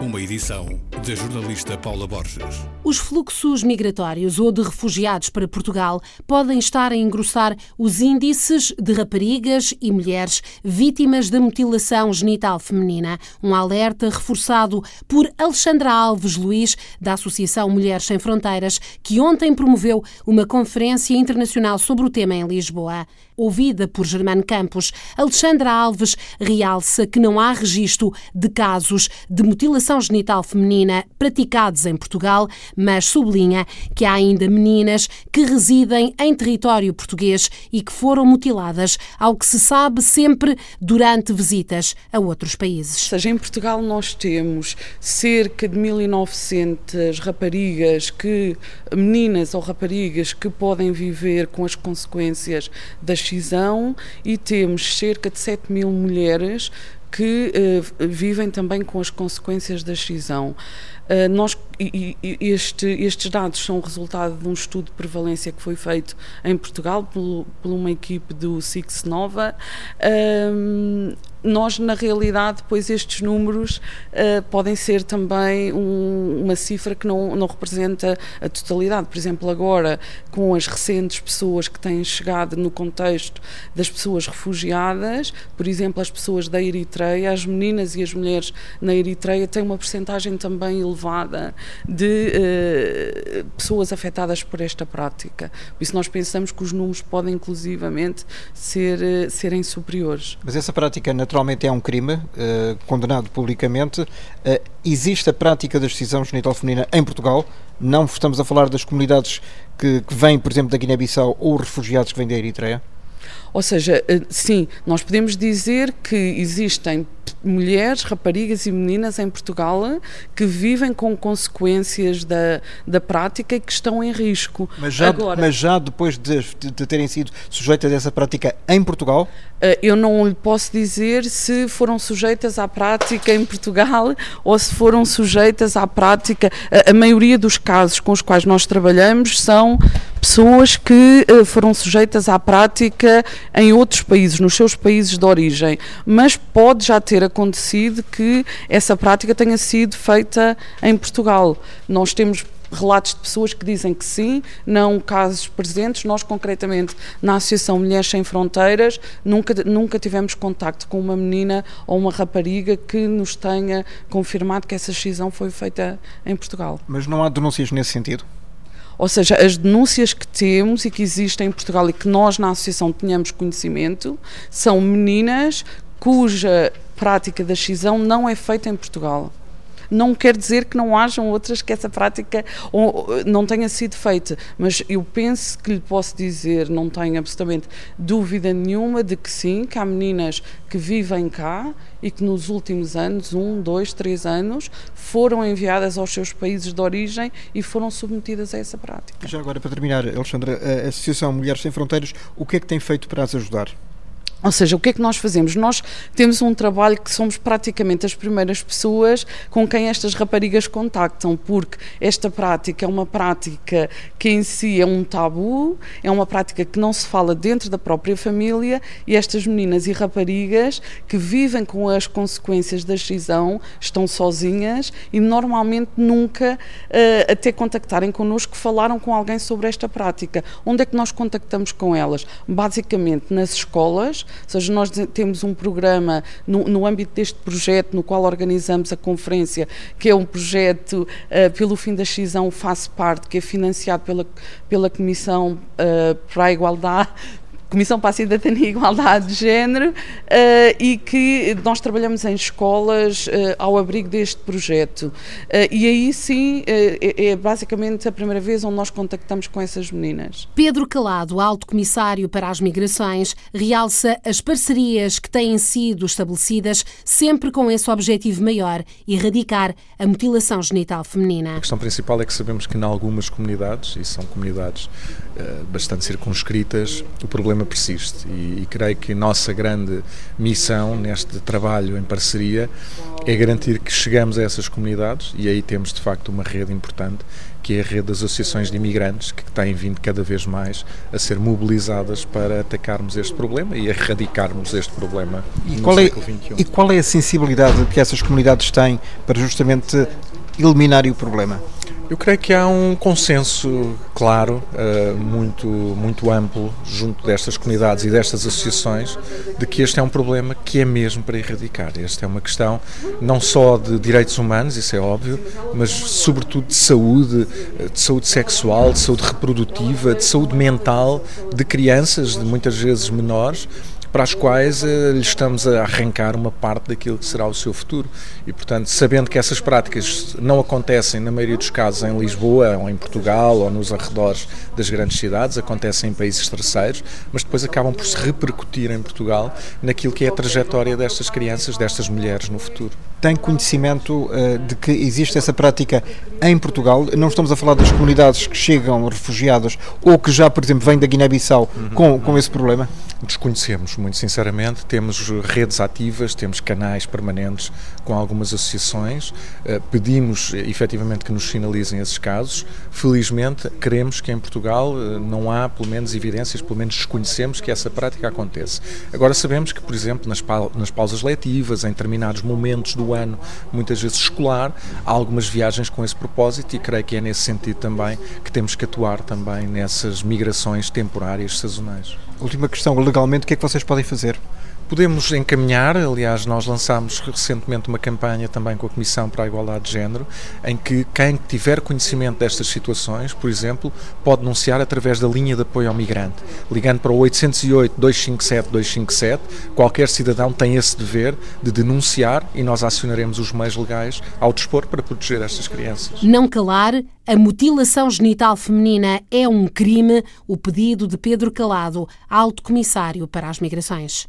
uma edição da jornalista Paula Borges. Os fluxos migratórios ou de refugiados para Portugal podem estar a engrossar os índices de raparigas e mulheres vítimas da mutilação genital feminina. Um alerta reforçado por Alexandra Alves Luiz, da Associação Mulheres Sem Fronteiras, que ontem promoveu uma conferência internacional sobre o tema em Lisboa. Ouvida por Germano Campos, Alexandra Alves realça que não há registro de casos de mutilação mutilação genital feminina praticados em Portugal, mas sublinha que há ainda meninas que residem em território português e que foram mutiladas, ao que se sabe sempre durante visitas a outros países. Ou seja, em Portugal nós temos cerca de 1900 raparigas que meninas ou raparigas que podem viver com as consequências da excisão e temos cerca de 7 mil mulheres que uh, vivem também com as consequências da excisão. Uh, nós, e, este, estes dados são resultado de um estudo de prevalência que foi feito em Portugal por, por uma equipe do Six Nova. Uh, nós, na realidade, depois estes números uh, podem ser também um, uma cifra que não, não representa a totalidade. Por exemplo, agora, com as recentes pessoas que têm chegado no contexto das pessoas refugiadas, por exemplo, as pessoas da Eritreia, as meninas e as mulheres na Eritreia têm uma percentagem também elevada de uh, pessoas afetadas por esta prática. Por isso, nós pensamos que os números podem, inclusivamente, ser, uh, serem superiores. Mas essa prática, naturalmente, é um crime, uh, condenado publicamente. Existe a prática da excisão genital feminina em Portugal. Não estamos a falar das comunidades que, que vêm, por exemplo, da Guiné-Bissau ou refugiados que vêm da Eritreia? Ou seja, eh, sim, nós podemos dizer que existem mulheres, raparigas e meninas em Portugal que vivem com consequências da, da prática e que estão em risco. Mas já, Agora, mas já depois de, de, de terem sido sujeitas a essa prática em Portugal? Eh, eu não lhe posso dizer se foram sujeitas à prática em Portugal ou se foram sujeitas à prática. A, a maioria dos casos com os quais nós trabalhamos são pessoas que uh, foram sujeitas à prática em outros países, nos seus países de origem, mas pode já ter acontecido que essa prática tenha sido feita em Portugal. Nós temos relatos de pessoas que dizem que sim, não casos presentes. Nós, concretamente, na Associação Mulheres Sem Fronteiras, nunca, nunca tivemos contacto com uma menina ou uma rapariga que nos tenha confirmado que essa excisão foi feita em Portugal. Mas não há denúncias nesse sentido? Ou seja, as denúncias que temos e que existem em Portugal e que nós na associação tenhamos conhecimento são meninas cuja prática da excisão não é feita em Portugal. Não quer dizer que não hajam outras que essa prática não tenha sido feita, mas eu penso que lhe posso dizer, não tenho absolutamente dúvida nenhuma de que sim, que há meninas que vivem cá e que nos últimos anos, um, dois, três anos, foram enviadas aos seus países de origem e foram submetidas a essa prática. Já agora, para terminar, Alexandra, a Associação Mulheres Sem Fronteiras, o que é que tem feito para as ajudar? Ou seja, o que é que nós fazemos? Nós temos um trabalho que somos praticamente as primeiras pessoas com quem estas raparigas contactam, porque esta prática é uma prática que em si é um tabu, é uma prática que não se fala dentro da própria família e estas meninas e raparigas que vivem com as consequências da excisão estão sozinhas e normalmente nunca, uh, até contactarem connosco, falaram com alguém sobre esta prática. Onde é que nós contactamos com elas? Basicamente nas escolas ou seja, nós temos um programa no, no âmbito deste projeto, no qual organizamos a conferência, que é um projeto uh, pelo fim da excisão, faço parte, que é financiado pela, pela Comissão uh, para a Igualdade Comissão para a Cidadania e Igualdade de Género uh, e que nós trabalhamos em escolas uh, ao abrigo deste projeto. Uh, e aí sim é, é, basicamente a primeira vez onde nós contactamos com essas meninas. Pedro Calado, Alto Comissário para as Migrações, realça as parcerias que têm sido estabelecidas sempre com esse objetivo maior, erradicar a mutilação genital feminina. A questão principal é que sabemos que em algumas comunidades, e são comunidades bastante circunscritas, o problema persiste e, e creio que nossa grande missão neste trabalho em parceria é garantir que chegamos a essas comunidades e aí temos de facto uma rede importante que é a rede das associações de imigrantes que têm vindo cada vez mais a ser mobilizadas para atacarmos este problema e erradicarmos este problema e no qual século XXI. É, e qual é a sensibilidade que essas comunidades têm para justamente eliminar o problema? Eu creio que há um consenso claro, eh, muito, muito amplo, junto destas comunidades e destas associações, de que este é um problema que é mesmo para erradicar. Esta é uma questão não só de direitos humanos, isso é óbvio, mas sobretudo de saúde, eh, de saúde sexual, de saúde reprodutiva, de saúde mental de crianças, de muitas vezes menores para as quais eh, lhe estamos a arrancar uma parte daquilo que será o seu futuro. E, portanto, sabendo que essas práticas não acontecem, na maioria dos casos, em Lisboa, ou em Portugal, ou nos arredores das grandes cidades, acontecem em países terceiros, mas depois acabam por se repercutir em Portugal naquilo que é a trajetória destas crianças, destas mulheres no futuro. Tem conhecimento uh, de que existe essa prática em Portugal? Não estamos a falar das comunidades que chegam refugiadas ou que já, por exemplo, vêm da Guiné-Bissau uhum. com, com esse problema? Desconhecemos, muito sinceramente. Temos redes ativas, temos canais permanentes com algumas associações. Eh, pedimos efetivamente que nos sinalizem esses casos. Felizmente, queremos que em Portugal eh, não há, pelo menos, evidências, pelo menos desconhecemos que essa prática acontece. Agora sabemos que, por exemplo, nas, nas pausas letivas, em determinados momentos do ano, muitas vezes escolar, há algumas viagens com esse propósito e creio que é nesse sentido também que temos que atuar também nessas migrações temporárias, sazonais. Última questão, legalmente o que é que vocês podem fazer? Podemos encaminhar, aliás, nós lançámos recentemente uma campanha também com a Comissão para a Igualdade de Género, em que quem tiver conhecimento destas situações, por exemplo, pode denunciar através da linha de apoio ao migrante. Ligando para o 808-257-257, qualquer cidadão tem esse dever de denunciar e nós acionaremos os meios legais ao dispor para proteger estas crianças. Não calar, a mutilação genital feminina é um crime, o pedido de Pedro Calado, alto comissário para as migrações.